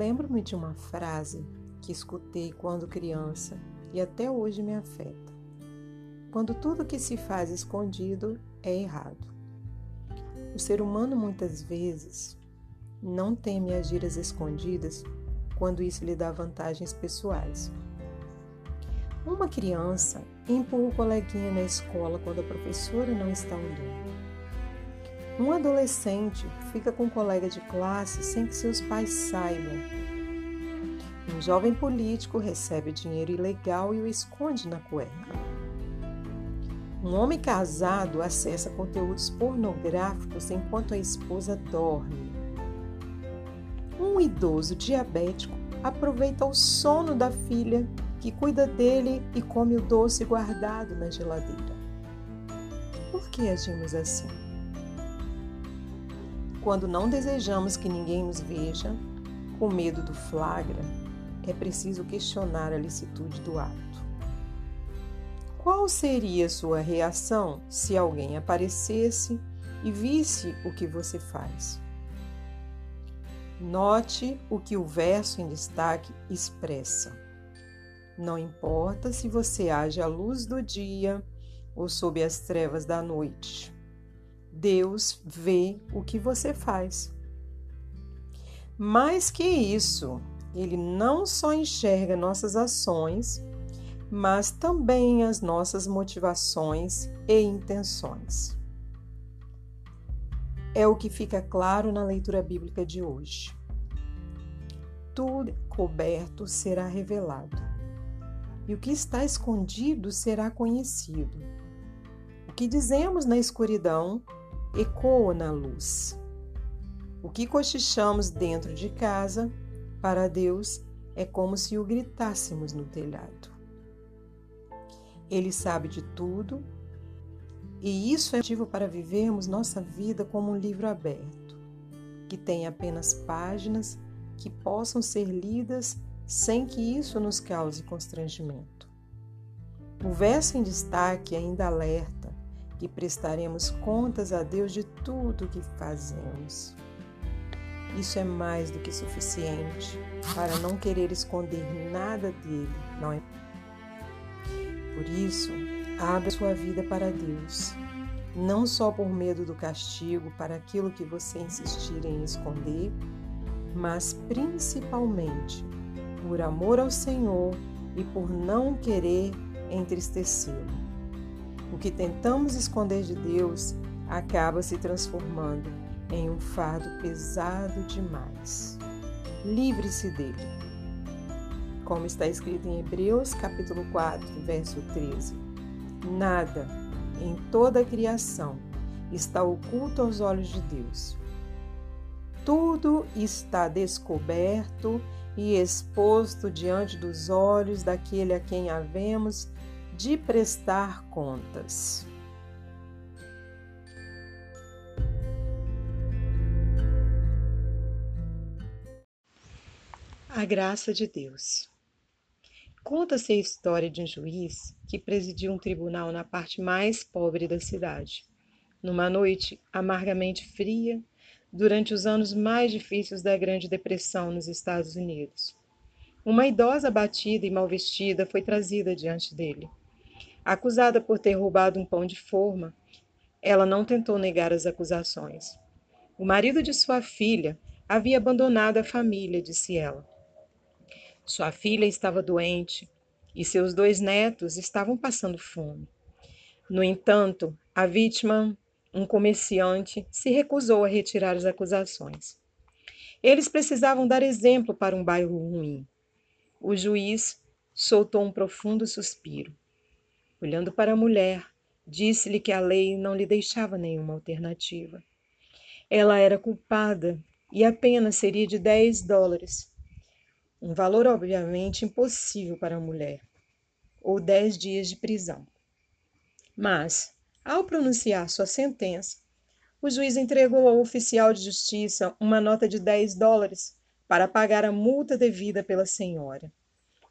Lembro-me de uma frase que escutei quando criança e até hoje me afeta. Quando tudo que se faz escondido é errado. O ser humano muitas vezes não teme agir às escondidas quando isso lhe dá vantagens pessoais. Uma criança empurra o coleguinha na escola quando a professora não está olhando. Um adolescente fica com um colega de classe sem que seus pais saibam. Um jovem político recebe dinheiro ilegal e o esconde na cueca. Um homem casado acessa conteúdos pornográficos enquanto a esposa dorme. Um idoso diabético aproveita o sono da filha que cuida dele e come o doce guardado na geladeira. Por que agimos assim? Quando não desejamos que ninguém nos veja, com medo do flagra, é preciso questionar a licitude do ato. Qual seria sua reação se alguém aparecesse e visse o que você faz? Note o que o verso em destaque expressa. Não importa se você age à luz do dia ou sob as trevas da noite. Deus vê o que você faz. Mais que isso, Ele não só enxerga nossas ações, mas também as nossas motivações e intenções. É o que fica claro na leitura bíblica de hoje. Tudo coberto será revelado, e o que está escondido será conhecido. O que dizemos na escuridão ecoa na luz. O que cochichamos dentro de casa, para Deus, é como se o gritássemos no telhado. Ele sabe de tudo e isso é motivo para vivermos nossa vida como um livro aberto, que tem apenas páginas que possam ser lidas sem que isso nos cause constrangimento. O verso em destaque ainda alerta que prestaremos contas a Deus de tudo o que fazemos. Isso é mais do que suficiente para não querer esconder nada dele, não é? Por isso, abra sua vida para Deus, não só por medo do castigo para aquilo que você insistir em esconder, mas principalmente por amor ao Senhor e por não querer entristecê-lo. O que tentamos esconder de Deus acaba se transformando em um fardo pesado demais. Livre-se dele. Como está escrito em Hebreus capítulo 4, verso 13. Nada em toda a criação está oculto aos olhos de Deus. Tudo está descoberto e exposto diante dos olhos daquele a quem havemos de prestar contas. A graça de Deus. Conta-se a história de um juiz que presidiu um tribunal na parte mais pobre da cidade. Numa noite amargamente fria, durante os anos mais difíceis da Grande Depressão nos Estados Unidos. Uma idosa abatida e mal vestida foi trazida diante dele. Acusada por ter roubado um pão de forma, ela não tentou negar as acusações. O marido de sua filha havia abandonado a família, disse ela. Sua filha estava doente e seus dois netos estavam passando fome. No entanto, a vítima, um comerciante, se recusou a retirar as acusações. Eles precisavam dar exemplo para um bairro ruim. O juiz soltou um profundo suspiro. Olhando para a mulher, disse-lhe que a lei não lhe deixava nenhuma alternativa. Ela era culpada e a pena seria de 10 dólares, um valor obviamente impossível para a mulher, ou 10 dias de prisão. Mas, ao pronunciar sua sentença, o juiz entregou ao oficial de justiça uma nota de 10 dólares para pagar a multa devida pela senhora.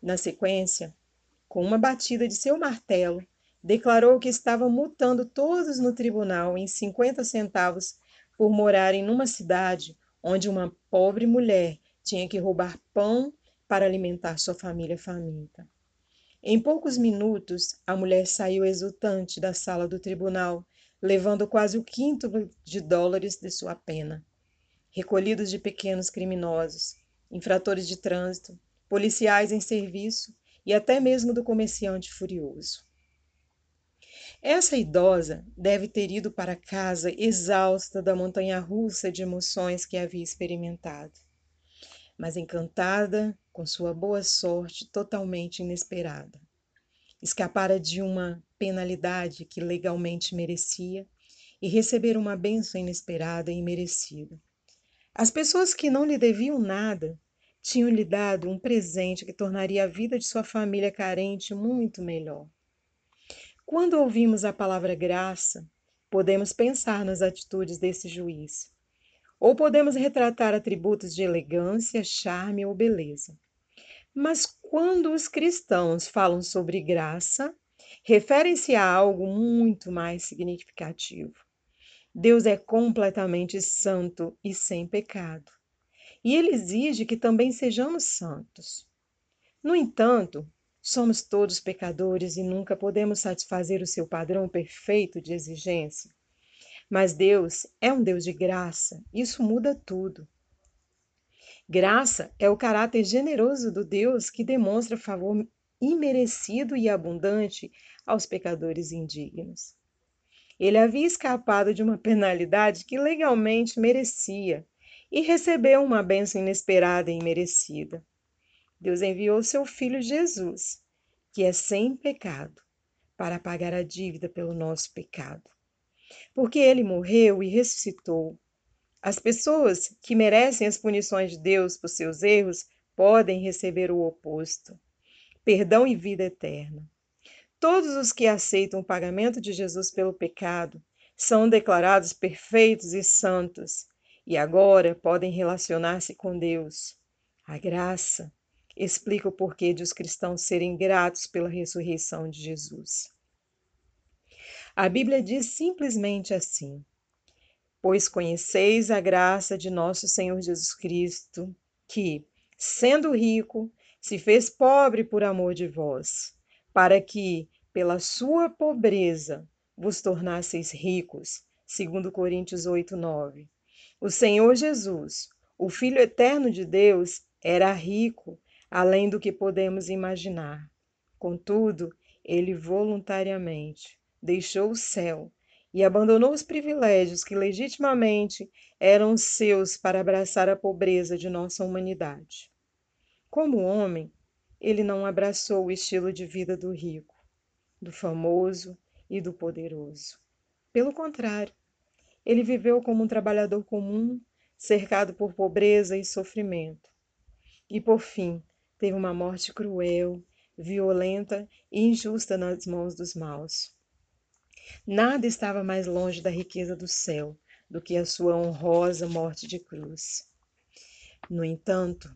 Na sequência, com uma batida de seu martelo, declarou que estava multando todos no tribunal em 50 centavos por morarem numa cidade onde uma pobre mulher tinha que roubar pão para alimentar sua família faminta. Em poucos minutos, a mulher saiu exultante da sala do tribunal, levando quase o quinto de dólares de sua pena. Recolhidos de pequenos criminosos, infratores de trânsito, policiais em serviço e até mesmo do comerciante furioso. Essa idosa deve ter ido para casa exausta da montanha russa de emoções que havia experimentado, mas encantada com sua boa sorte totalmente inesperada. Escapara de uma penalidade que legalmente merecia e receber uma bênção inesperada e merecida. As pessoas que não lhe deviam nada tinham lhe dado um presente que tornaria a vida de sua família carente muito melhor. Quando ouvimos a palavra graça, podemos pensar nas atitudes desse juiz, ou podemos retratar atributos de elegância, charme ou beleza. Mas quando os cristãos falam sobre graça, referem-se a algo muito mais significativo. Deus é completamente santo e sem pecado e ele exige que também sejamos santos. No entanto, somos todos pecadores e nunca podemos satisfazer o seu padrão perfeito de exigência. Mas Deus é um Deus de graça, isso muda tudo. Graça é o caráter generoso do Deus que demonstra favor imerecido e abundante aos pecadores indignos. Ele havia escapado de uma penalidade que legalmente merecia e recebeu uma bênção inesperada e merecida. Deus enviou seu filho Jesus, que é sem pecado, para pagar a dívida pelo nosso pecado. Porque ele morreu e ressuscitou. As pessoas que merecem as punições de Deus por seus erros podem receber o oposto: perdão e vida eterna. Todos os que aceitam o pagamento de Jesus pelo pecado são declarados perfeitos e santos e agora podem relacionar-se com Deus. A graça explica o porquê de os cristãos serem gratos pela ressurreição de Jesus. A Bíblia diz simplesmente assim: Pois conheceis a graça de nosso Senhor Jesus Cristo, que, sendo rico, se fez pobre por amor de vós, para que, pela sua pobreza, vos tornasseis ricos. Segundo Coríntios 8, 9. O Senhor Jesus, o Filho eterno de Deus, era rico além do que podemos imaginar. Contudo, ele voluntariamente deixou o céu e abandonou os privilégios que legitimamente eram seus para abraçar a pobreza de nossa humanidade. Como homem, ele não abraçou o estilo de vida do rico, do famoso e do poderoso. Pelo contrário, ele viveu como um trabalhador comum, cercado por pobreza e sofrimento. E, por fim, teve uma morte cruel, violenta e injusta nas mãos dos maus. Nada estava mais longe da riqueza do céu do que a sua honrosa morte de cruz. No entanto,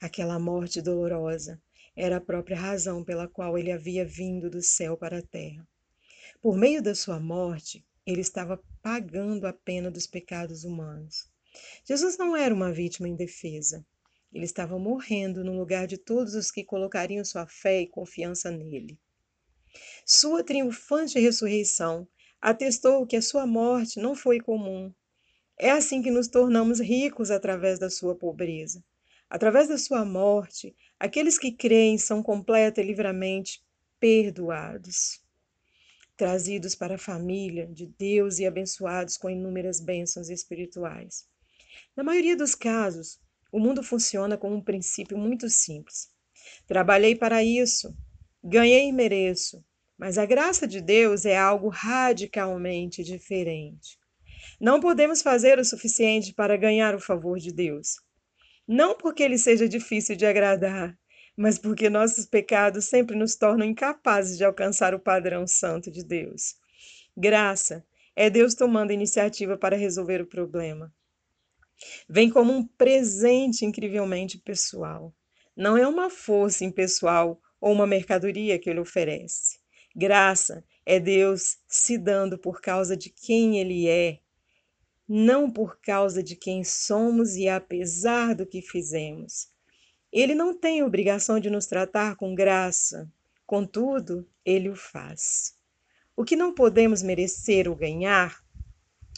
aquela morte dolorosa era a própria razão pela qual ele havia vindo do céu para a terra. Por meio da sua morte, ele estava pagando a pena dos pecados humanos. Jesus não era uma vítima indefesa. Ele estava morrendo no lugar de todos os que colocariam sua fé e confiança nele. Sua triunfante ressurreição atestou que a sua morte não foi comum. É assim que nos tornamos ricos através da sua pobreza. Através da sua morte, aqueles que creem são completa e livremente perdoados trazidos para a família de Deus e abençoados com inúmeras bênçãos espirituais. Na maioria dos casos, o mundo funciona com um princípio muito simples. Trabalhei para isso, ganhei e mereço, mas a graça de Deus é algo radicalmente diferente. Não podemos fazer o suficiente para ganhar o favor de Deus. Não porque ele seja difícil de agradar, mas porque nossos pecados sempre nos tornam incapazes de alcançar o padrão santo de Deus. Graça é Deus tomando iniciativa para resolver o problema. Vem como um presente incrivelmente pessoal. Não é uma força impessoal ou uma mercadoria que ele oferece. Graça é Deus se dando por causa de quem ele é não por causa de quem somos e apesar do que fizemos. Ele não tem obrigação de nos tratar com graça, contudo, ele o faz. O que não podemos merecer ou ganhar,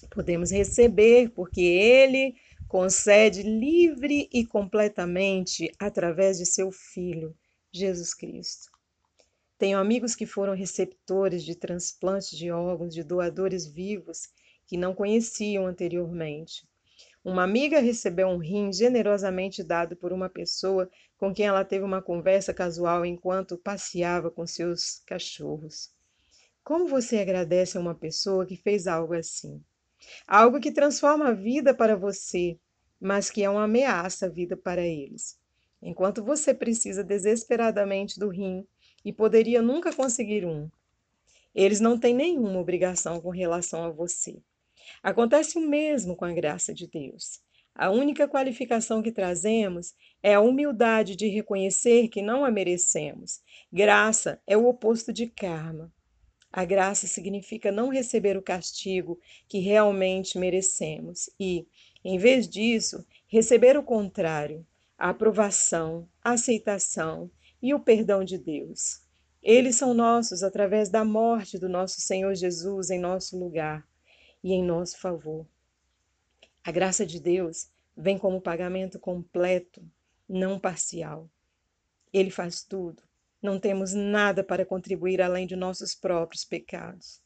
podemos receber, porque ele concede livre e completamente através de seu Filho, Jesus Cristo. Tenho amigos que foram receptores de transplantes de órgãos de doadores vivos que não conheciam anteriormente. Uma amiga recebeu um rim generosamente dado por uma pessoa com quem ela teve uma conversa casual enquanto passeava com seus cachorros. Como você agradece a uma pessoa que fez algo assim? Algo que transforma a vida para você, mas que é uma ameaça à vida para eles. Enquanto você precisa desesperadamente do rim e poderia nunca conseguir um, eles não têm nenhuma obrigação com relação a você. Acontece o mesmo com a graça de Deus. A única qualificação que trazemos é a humildade de reconhecer que não a merecemos. Graça é o oposto de karma. A graça significa não receber o castigo que realmente merecemos e, em vez disso, receber o contrário, a aprovação, a aceitação e o perdão de Deus. Eles são nossos através da morte do nosso Senhor Jesus em nosso lugar e em nosso favor. A graça de Deus vem como pagamento completo, não parcial. Ele faz tudo. Não temos nada para contribuir além de nossos próprios pecados.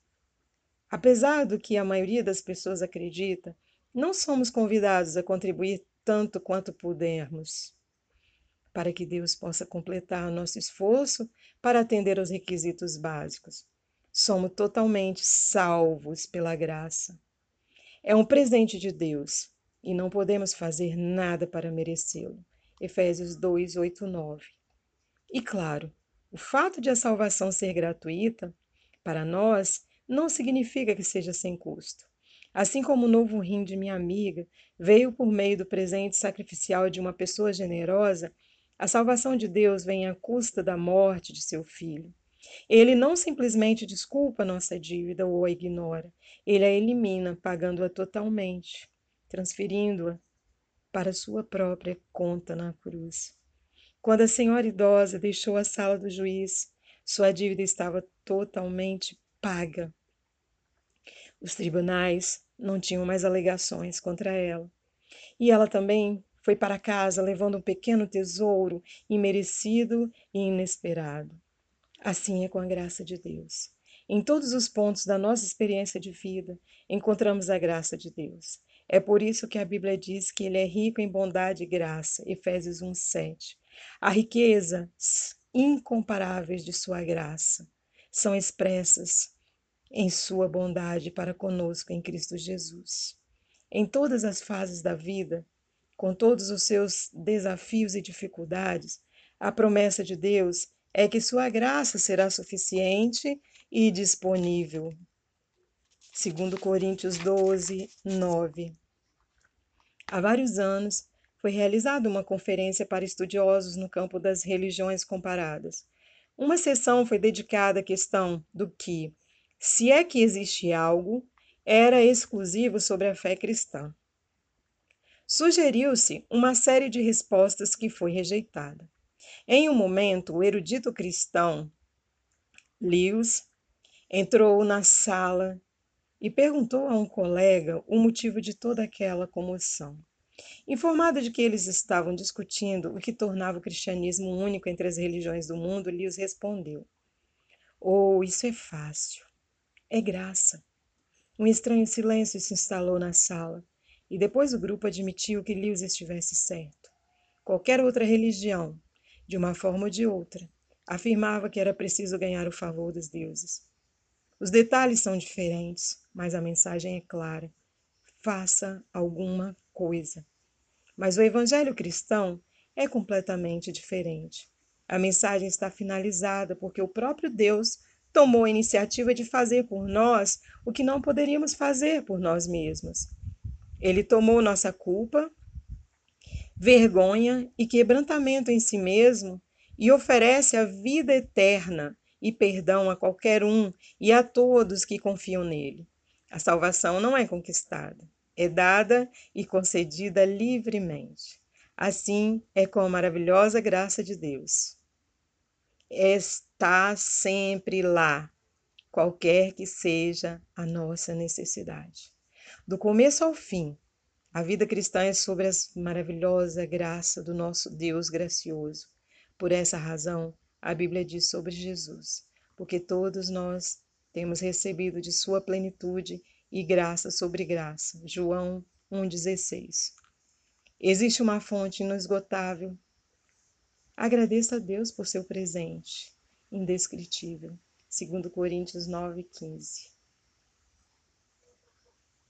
Apesar do que a maioria das pessoas acredita, não somos convidados a contribuir tanto quanto pudermos, para que Deus possa completar nosso esforço para atender aos requisitos básicos. Somos totalmente salvos pela graça. É um presente de Deus e não podemos fazer nada para merecê-lo. Efésios 2, 8, 9. E claro, o fato de a salvação ser gratuita para nós não significa que seja sem custo. Assim como o novo rim de minha amiga veio por meio do presente sacrificial de uma pessoa generosa, a salvação de Deus vem à custa da morte de seu filho. Ele não simplesmente desculpa nossa dívida ou a ignora, ele a elimina, pagando-a totalmente, transferindo-a para sua própria conta na cruz. Quando a senhora idosa deixou a sala do juiz, sua dívida estava totalmente paga. Os tribunais não tinham mais alegações contra ela. E ela também foi para casa levando um pequeno tesouro imerecido e inesperado. Assim é com a graça de Deus. Em todos os pontos da nossa experiência de vida, encontramos a graça de Deus. É por isso que a Bíblia diz que ele é rico em bondade e graça, Efésios 1:7. A riqueza incomparáveis de sua graça são expressas em sua bondade para conosco em Cristo Jesus. Em todas as fases da vida, com todos os seus desafios e dificuldades, a promessa de Deus é que sua graça será suficiente e disponível. Segundo Coríntios 12, 9. Há vários anos foi realizada uma conferência para estudiosos no campo das religiões comparadas. Uma sessão foi dedicada à questão do que, se é que existe algo, era exclusivo sobre a fé cristã. Sugeriu-se uma série de respostas que foi rejeitada. Em um momento, o erudito cristão Lewis entrou na sala e perguntou a um colega o motivo de toda aquela comoção. Informado de que eles estavam discutindo o que tornava o cristianismo único entre as religiões do mundo, Lewis respondeu: Oh, isso é fácil. É graça. Um estranho silêncio se instalou na sala, e depois o grupo admitiu que Lewis estivesse certo. Qualquer outra religião, de uma forma ou de outra, afirmava que era preciso ganhar o favor dos deuses. Os detalhes são diferentes, mas a mensagem é clara. Faça alguma coisa. Mas o evangelho cristão é completamente diferente. A mensagem está finalizada porque o próprio Deus tomou a iniciativa de fazer por nós o que não poderíamos fazer por nós mesmos. Ele tomou nossa culpa, vergonha e quebrantamento em si mesmo e oferece a vida eterna e perdão a qualquer um e a todos que confiam nele. A salvação não é conquistada, é dada e concedida livremente. Assim é com a maravilhosa graça de Deus. Está sempre lá, qualquer que seja a nossa necessidade. Do começo ao fim, a vida cristã é sobre a maravilhosa graça do nosso Deus gracioso. Por essa razão, a Bíblia diz sobre Jesus, porque todos nós temos recebido de sua plenitude e graça sobre graça. João 1,16. Existe uma fonte inesgotável. Agradeça a Deus por seu presente, indescritível. 2 Coríntios 9,15.